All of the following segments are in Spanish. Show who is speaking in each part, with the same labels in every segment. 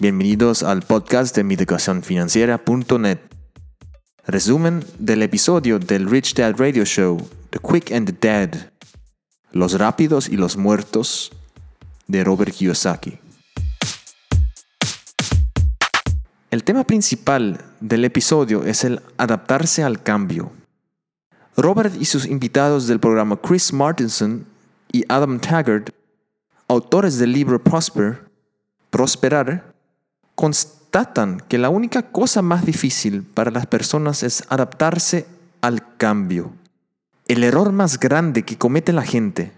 Speaker 1: Bienvenidos al podcast de mieducacionfinanciera.net. Resumen del episodio del Rich Dad Radio Show, The Quick and the Dead, Los rápidos y los muertos, de Robert Kiyosaki. El tema principal del episodio es el adaptarse al cambio. Robert y sus invitados del programa Chris Martinson y Adam Taggart, autores del libro Prosper, Prosperar, constatan que la única cosa más difícil para las personas es adaptarse al cambio. El error más grande que comete la gente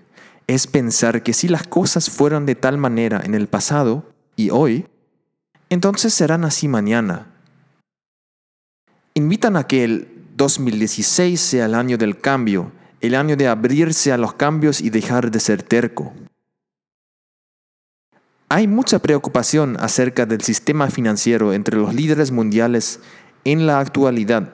Speaker 1: es pensar que si las cosas fueron de tal manera en el pasado y hoy, entonces serán así mañana. Invitan a que el 2016 sea el año del cambio, el año de abrirse a los cambios y dejar de ser terco. Hay mucha preocupación acerca del sistema financiero entre los líderes mundiales en la actualidad,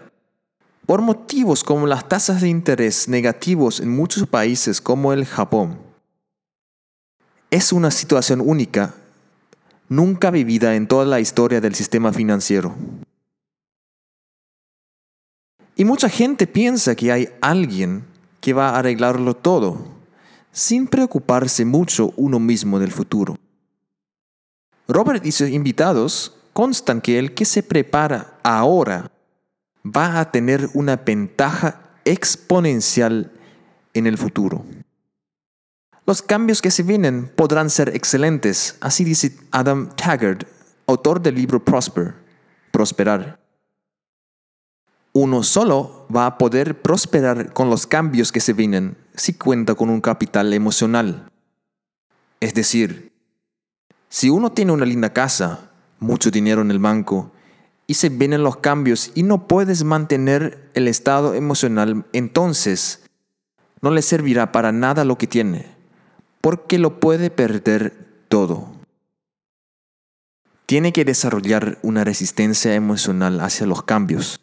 Speaker 1: por motivos como las tasas de interés negativos en muchos países como el Japón. Es una situación única, nunca vivida en toda la historia del sistema financiero. Y mucha gente piensa que hay alguien que va a arreglarlo todo, sin preocuparse mucho uno mismo del futuro. Robert y sus invitados constan que el que se prepara ahora va a tener una ventaja exponencial en el futuro. Los cambios que se vienen podrán ser excelentes, así dice Adam Taggart, autor del libro Prosper, Prosperar. Uno solo va a poder prosperar con los cambios que se vienen si cuenta con un capital emocional. Es decir, si uno tiene una linda casa, mucho dinero en el banco, y se vienen los cambios y no puedes mantener el estado emocional, entonces no le servirá para nada lo que tiene, porque lo puede perder todo. Tiene que desarrollar una resistencia emocional hacia los cambios.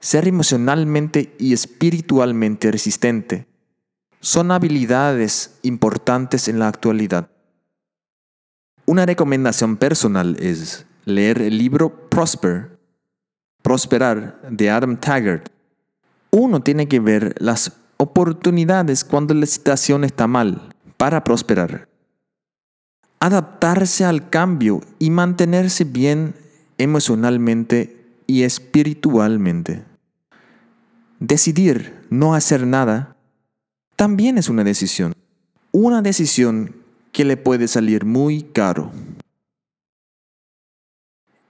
Speaker 1: Ser emocionalmente y espiritualmente resistente son habilidades importantes en la actualidad. Una recomendación personal es leer el libro Prosper, Prosperar de Adam Taggart. Uno tiene que ver las oportunidades cuando la situación está mal para prosperar. Adaptarse al cambio y mantenerse bien emocionalmente y espiritualmente. Decidir no hacer nada también es una decisión. Una decisión que le puede salir muy caro.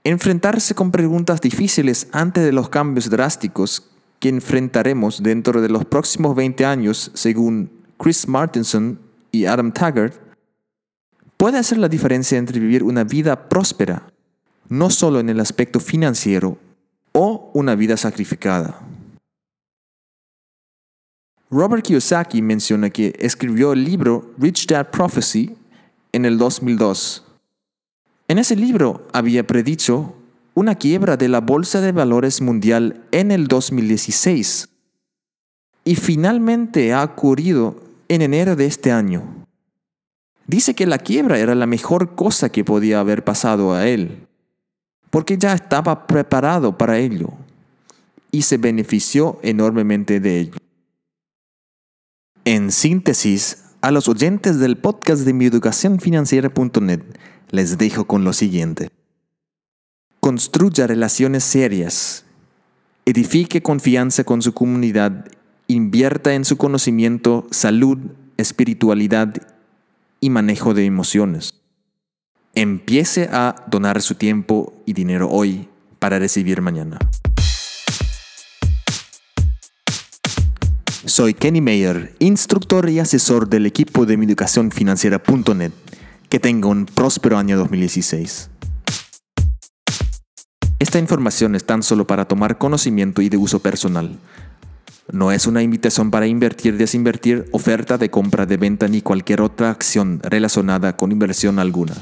Speaker 1: Enfrentarse con preguntas difíciles antes de los cambios drásticos que enfrentaremos dentro de los próximos 20 años, según Chris Martinson y Adam Taggart, puede hacer la diferencia entre vivir una vida próspera, no solo en el aspecto financiero, o una vida sacrificada. Robert Kiyosaki menciona que escribió el libro Rich Dad Prophecy en el 2002. En ese libro había predicho una quiebra de la Bolsa de Valores Mundial en el 2016 y finalmente ha ocurrido en enero de este año. Dice que la quiebra era la mejor cosa que podía haber pasado a él, porque ya estaba preparado para ello y se benefició enormemente de ello. En síntesis, a los oyentes del podcast de mieducacionfinanciera.net les dejo con lo siguiente. Construya relaciones serias, edifique confianza con su comunidad, invierta en su conocimiento, salud, espiritualidad y manejo de emociones. Empiece a donar su tiempo y dinero hoy para recibir mañana. Soy Kenny Mayer, instructor y asesor del equipo de financiera.net. Que tenga un próspero año 2016. Esta información es tan solo para tomar conocimiento y de uso personal. No es una invitación para invertir, desinvertir, oferta de compra, de venta ni cualquier otra acción relacionada con inversión alguna.